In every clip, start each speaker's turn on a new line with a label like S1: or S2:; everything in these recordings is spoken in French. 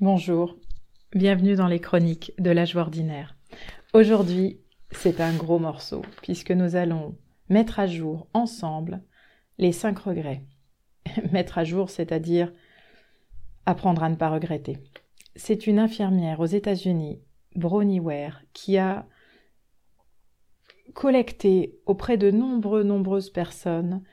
S1: Bonjour, bienvenue dans les chroniques de joie ordinaire. Aujourd'hui, c'est un gros morceau puisque nous allons mettre à jour ensemble les cinq regrets. mettre à jour, c'est-à-dire apprendre à ne pas regretter. C'est une infirmière aux États-Unis, Bronnie Ware, qui a collecté auprès de nombreuses, nombreuses personnes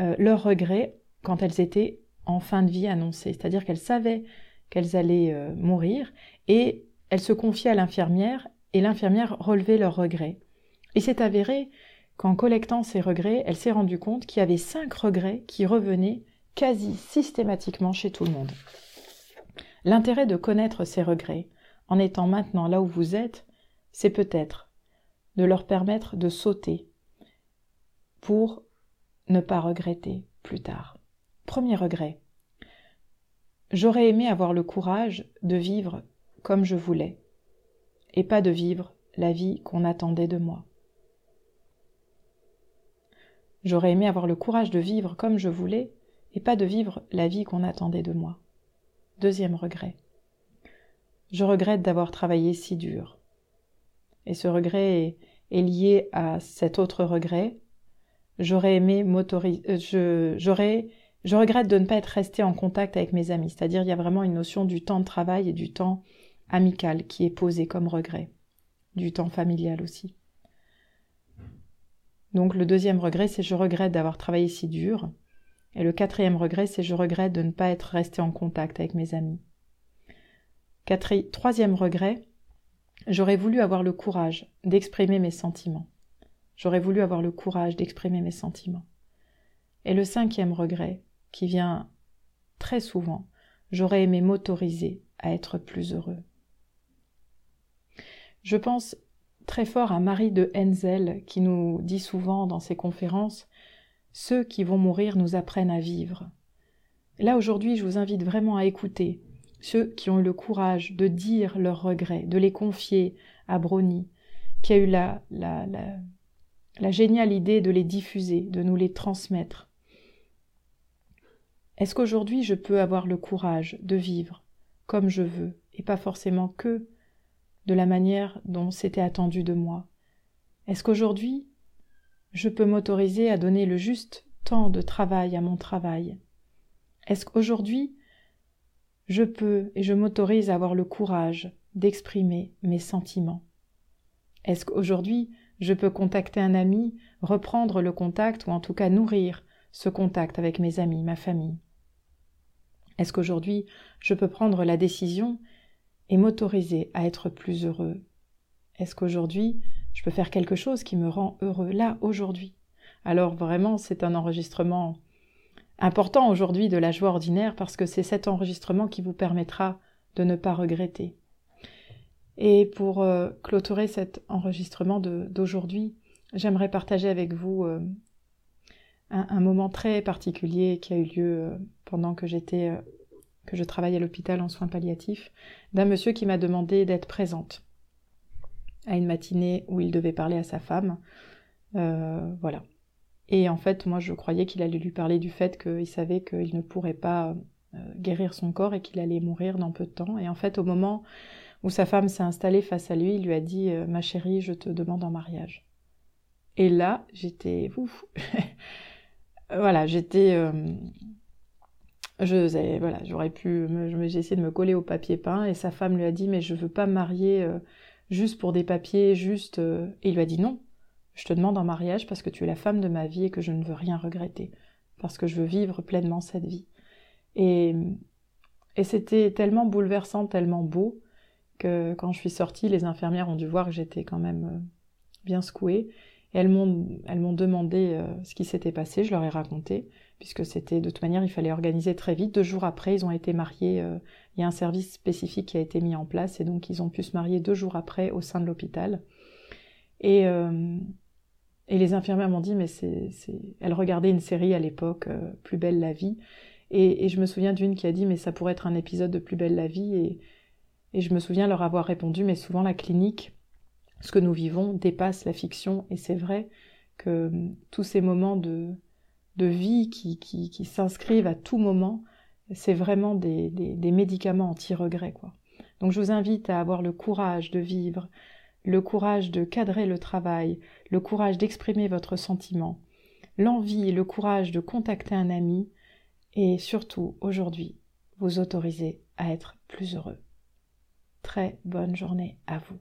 S1: euh, leurs regrets quand elles étaient en fin de vie annoncée. C'est-à-dire qu'elles savaient qu'elles allaient euh, mourir et elles se confiaient à l'infirmière et l'infirmière relevait leurs regrets. Et c'est avéré qu'en collectant ces regrets, elle s'est rendue compte qu'il y avait cinq regrets qui revenaient quasi systématiquement chez tout le monde. L'intérêt de connaître ces regrets, en étant maintenant là où vous êtes, c'est peut-être de leur permettre de sauter pour ne pas regretter plus tard. Premier regret. J'aurais aimé avoir le courage de vivre comme je voulais, et pas de vivre la vie qu'on attendait de moi. J'aurais aimé avoir le courage de vivre comme je voulais, et pas de vivre la vie qu'on attendait de moi. Deuxième regret. Je regrette d'avoir travaillé si dur. Et ce regret est, lié à cet autre regret. J'aurais aimé m'autoriser. Euh, j'aurais je regrette de ne pas être resté en contact avec mes amis, c'est-à-dire il y a vraiment une notion du temps de travail et du temps amical qui est posé comme regret, du temps familial aussi. Donc le deuxième regret, c'est je regrette d'avoir travaillé si dur. Et le quatrième regret, c'est je regrette de ne pas être resté en contact avec mes amis. troisième regret, j'aurais voulu avoir le courage d'exprimer mes sentiments. J'aurais voulu avoir le courage d'exprimer mes sentiments. Et le cinquième regret, qui vient très souvent, j'aurais aimé m'autoriser à être plus heureux. Je pense très fort à Marie de Henzel qui nous dit souvent dans ses conférences Ceux qui vont mourir nous apprennent à vivre. Là aujourd'hui, je vous invite vraiment à écouter ceux qui ont eu le courage de dire leurs regrets, de les confier à Brony, qui a eu la, géniale idée de les diffuser, de nous les transmettre. Est-ce qu'aujourd'hui je peux avoir le courage de vivre comme je veux et pas forcément que de la manière dont c'était attendu de moi? Est-ce qu'aujourd'hui je peux m'autoriser à donner le juste temps de travail à mon travail? Est-ce qu'aujourd'hui je peux et je m'autorise à avoir le courage d'exprimer mes sentiments? Est-ce qu'aujourd'hui je peux contacter un ami, reprendre le contact ou en tout cas nourrir ce contact avec mes amis, ma famille? Est-ce qu'aujourd'hui je peux prendre la décision et m'autoriser à être plus heureux? Est-ce qu'aujourd'hui je peux faire quelque chose qui me rend heureux là, aujourd'hui? Alors vraiment, c'est un enregistrement important aujourd'hui de la joie ordinaire parce que c'est cet enregistrement qui vous permettra de ne pas regretter. Et pour euh, clôturer cet enregistrement d'aujourd'hui, j'aimerais partager avec vous euh, un, moment très particulier qui a eu lieu euh, pendant que j'étais euh, que je travaillais à l'hôpital en soins palliatifs, d'un monsieur qui m'a demandé d'être présente à une matinée où il devait parler à sa femme. Euh, voilà. Et en fait, moi, je croyais qu'il allait lui parler du fait qu'il savait qu'il ne pourrait pas guérir son corps et qu'il allait mourir dans peu de temps. Et en fait, au moment où sa femme s'est installée face à lui, il lui a dit Ma chérie, je te demande en mariage. Et là, j'étais. Voilà, j'étais. Euh, je voilà, j'aurais pu. J'ai essayé de me coller au papier peint et sa femme lui a dit Mais je veux pas me marier euh, juste pour des papiers, juste. Euh, et il lui a dit Non, je te demande en mariage parce que tu es la femme de ma vie et que je ne veux rien regretter, parce que je veux vivre pleinement cette vie. Et, et c'était tellement bouleversant, tellement beau, que quand je suis sortie, les infirmières ont dû voir que j'étais quand même bien secouée. Et elles m'ont, demandé euh, ce qui s'était passé, je leur ai raconté, puisque c'était de toute manière, il fallait organiser très vite. Deux jours après, ils ont été mariés, euh, il y a un service spécifique qui a été mis en place, et donc ils ont pu se marier deux jours après au sein de l'hôpital. Et, euh, et les infirmières m'ont dit, mais c'est, c'est... Elles regardaient une série à l'époque, Plus belle la vie, et, et, je me souviens d'une qui a dit, mais ça pourrait être un épisode de Plus belle la vie, et, et je me souviens leur avoir répondu, mais souvent la clinique ce que nous vivons dépasse la fiction et c'est vrai que hum, tous ces moments de, de vie qui, qui, s'inscrivent à tout moment c'est vraiment des, des, médicaments anti-regret, quoi. Donc je vous invite à avoir le courage de vivre, le courage de cadrer le travail, le courage d'exprimer votre sentiment, l'envie le courage de contacter un ami, et surtout aujourd'hui, vous autoriser à être plus heureux. Très bonne journée à vous.